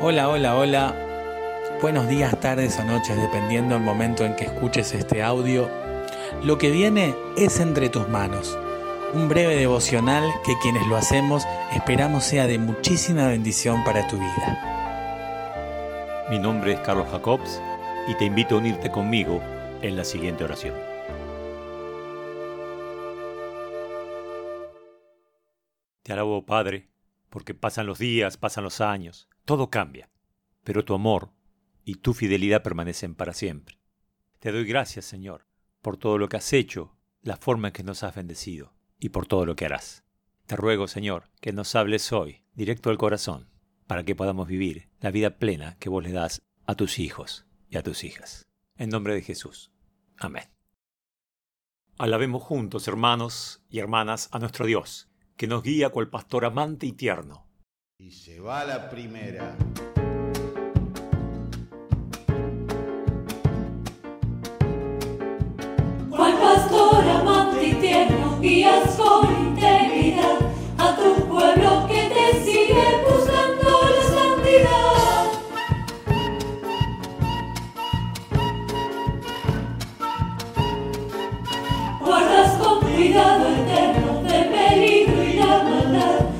Hola, hola, hola. Buenos días, tardes o noches, dependiendo del momento en que escuches este audio. Lo que viene es entre tus manos. Un breve devocional que quienes lo hacemos esperamos sea de muchísima bendición para tu vida. Mi nombre es Carlos Jacobs y te invito a unirte conmigo en la siguiente oración. Te alabo, Padre, porque pasan los días, pasan los años, todo cambia, pero tu amor y tu fidelidad permanecen para siempre. Te doy gracias, Señor, por todo lo que has hecho, la forma en que nos has bendecido y por todo lo que harás. Te ruego, Señor, que nos hables hoy, directo al corazón, para que podamos vivir la vida plena que vos le das a tus hijos y a tus hijas. En nombre de Jesús. Amén. Alabemos juntos, hermanos y hermanas, a nuestro Dios, que nos guía cual pastor amante y tierno. Y se va la primera. Cual pastor amante y tierno, guías con integridad a tu pueblo que te sigue buscando la santidad. Guardas con cuidado eterno de peligro y la maldad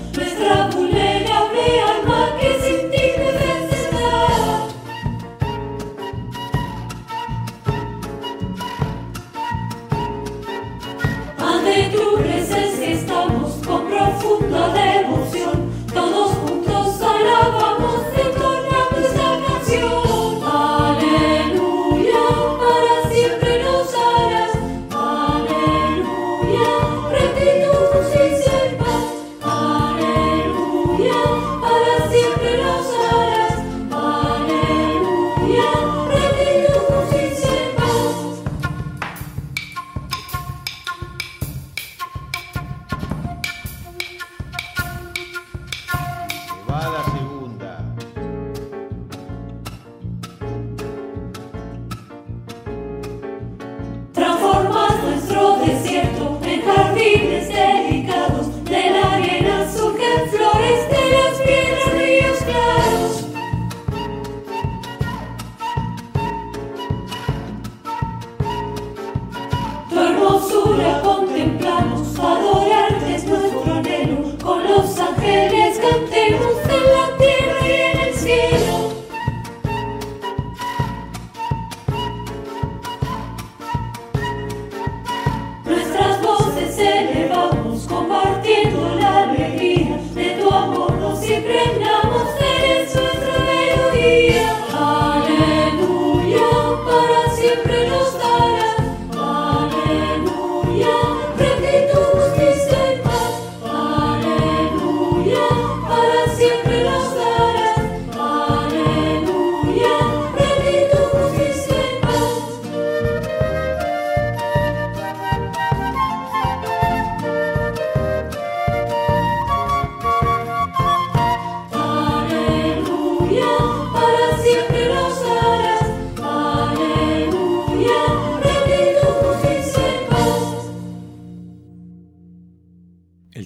jardines delicados. De la arena surgen flores, de las piedras ríos claros. Tu hermosura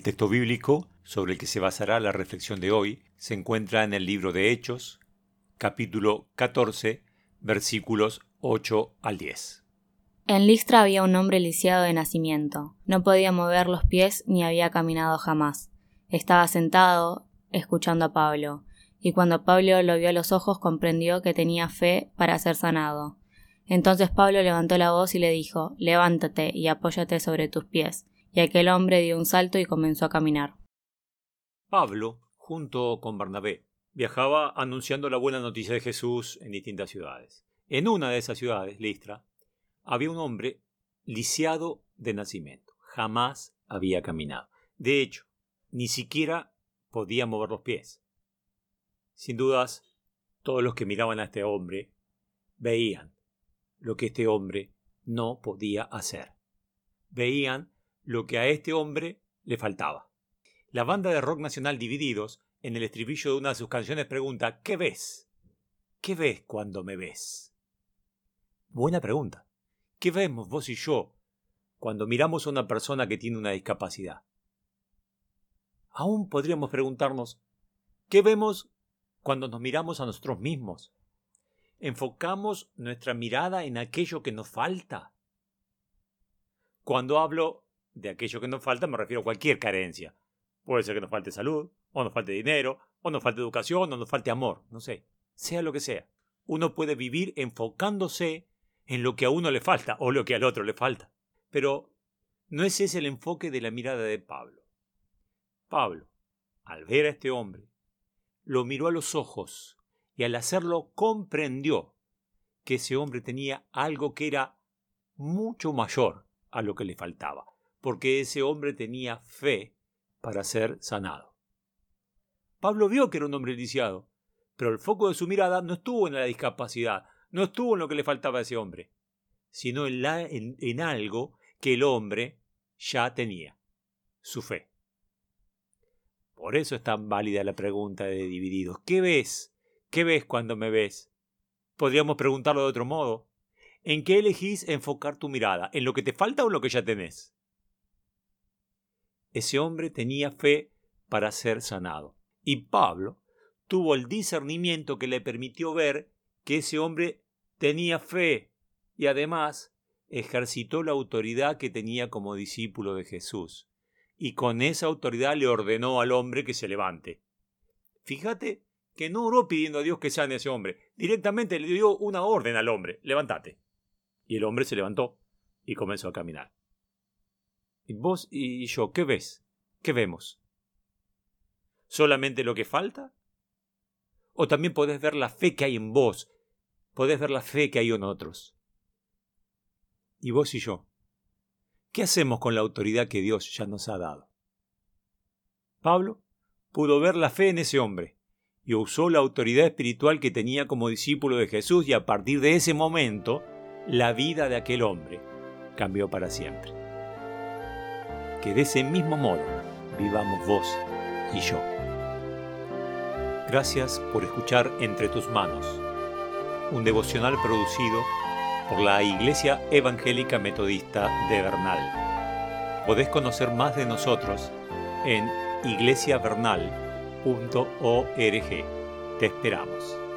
texto bíblico sobre el que se basará la reflexión de hoy se encuentra en el libro de Hechos, capítulo 14, versículos 8 al 10. En Listra había un hombre lisiado de nacimiento. No podía mover los pies ni había caminado jamás. Estaba sentado, escuchando a Pablo, y cuando Pablo lo vio a los ojos comprendió que tenía fe para ser sanado. Entonces Pablo levantó la voz y le dijo Levántate y apóyate sobre tus pies. Y aquel hombre dio un salto y comenzó a caminar. Pablo, junto con Bernabé, viajaba anunciando la buena noticia de Jesús en distintas ciudades. En una de esas ciudades, Listra, había un hombre lisiado de nacimiento. Jamás había caminado. De hecho, ni siquiera podía mover los pies. Sin dudas, todos los que miraban a este hombre veían lo que este hombre no podía hacer. Veían lo que a este hombre le faltaba. La banda de rock nacional Divididos, en el estribillo de una de sus canciones, pregunta ¿Qué ves? ¿Qué ves cuando me ves? Buena pregunta. ¿Qué vemos vos y yo cuando miramos a una persona que tiene una discapacidad? Aún podríamos preguntarnos, ¿qué vemos cuando nos miramos a nosotros mismos? ¿Enfocamos nuestra mirada en aquello que nos falta? Cuando hablo de aquello que nos falta me refiero a cualquier carencia. Puede ser que nos falte salud, o nos falte dinero, o nos falte educación, o nos falte amor, no sé, sea lo que sea. Uno puede vivir enfocándose en lo que a uno le falta o lo que al otro le falta. Pero no ese es el enfoque de la mirada de Pablo. Pablo, al ver a este hombre, lo miró a los ojos y al hacerlo comprendió que ese hombre tenía algo que era mucho mayor a lo que le faltaba, porque ese hombre tenía fe para ser sanado. Pablo vio que era un hombre lisiado, pero el foco de su mirada no estuvo en la discapacidad, no estuvo en lo que le faltaba a ese hombre, sino en, en algo que el hombre ya tenía, su fe. Por eso es tan válida la pregunta de Divididos. ¿Qué ves? ¿Qué ves cuando me ves? Podríamos preguntarlo de otro modo. ¿En qué elegís enfocar tu mirada? ¿En lo que te falta o en lo que ya tenés? Ese hombre tenía fe para ser sanado. Y Pablo tuvo el discernimiento que le permitió ver que ese hombre tenía fe y además ejercitó la autoridad que tenía como discípulo de Jesús. Y con esa autoridad le ordenó al hombre que se levante. Fíjate que no oró pidiendo a Dios que sane a ese hombre. Directamente le dio una orden al hombre. Levántate. Y el hombre se levantó y comenzó a caminar. ¿Y vos y yo qué ves? ¿Qué vemos? ¿Solamente lo que falta? ¿O también podés ver la fe que hay en vos? Podés ver la fe que hay en otros. ¿Y vos y yo? ¿Qué hacemos con la autoridad que Dios ya nos ha dado? Pablo pudo ver la fe en ese hombre y usó la autoridad espiritual que tenía como discípulo de Jesús y a partir de ese momento la vida de aquel hombre cambió para siempre. Que de ese mismo modo vivamos vos y yo. Gracias por escuchar Entre tus manos, un devocional producido por la Iglesia Evangélica Metodista de Bernal. Podés conocer más de nosotros en iglesiavernal.org. Te esperamos.